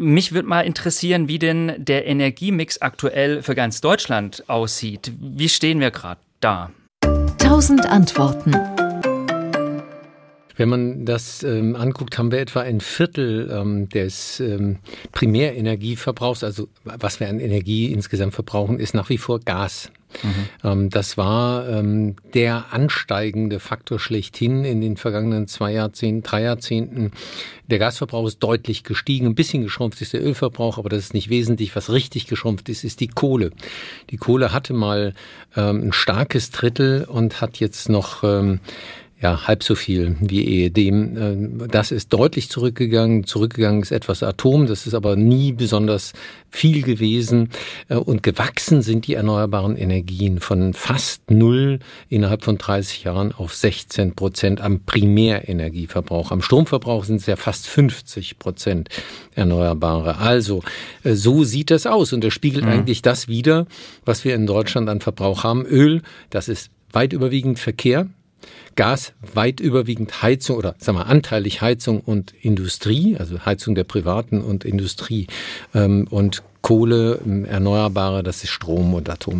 Mich würde mal interessieren, wie denn der Energiemix aktuell für ganz Deutschland aussieht. Wie stehen wir gerade da? Tausend Antworten. Wenn man das ähm, anguckt, haben wir etwa ein Viertel ähm, des ähm, Primärenergieverbrauchs, also was wir an Energie insgesamt verbrauchen, ist nach wie vor Gas. Mhm. das war ähm, der ansteigende Faktor schlechthin in den vergangenen zwei Jahrzehnten, drei Jahrzehnten. Der Gasverbrauch ist deutlich gestiegen. Ein bisschen geschrumpft ist der Ölverbrauch, aber das ist nicht wesentlich. Was richtig geschrumpft ist, ist die Kohle. Die Kohle hatte mal ähm, ein starkes Drittel und hat jetzt noch ähm, ja, halb so viel wie ehedem. Äh, das ist deutlich zurückgegangen. Zurückgegangen ist etwas Atom, das ist aber nie besonders viel gewesen. Äh, und gewachsen sind die erneuerbaren Energien von fast null innerhalb von 30 Jahren auf 16 Prozent am Primärenergieverbrauch. Am Stromverbrauch sind es ja fast 50 Prozent Erneuerbare. Also, äh, so sieht das aus. Und das spiegelt mhm. eigentlich das wider, was wir in Deutschland an Verbrauch haben. Öl, das ist weit überwiegend Verkehr. Gas weit überwiegend Heizung oder sagen wir anteilig Heizung und Industrie, also Heizung der Privaten und Industrie. Ähm, und Kohle, ähm, Erneuerbare, das ist Strom und Atom.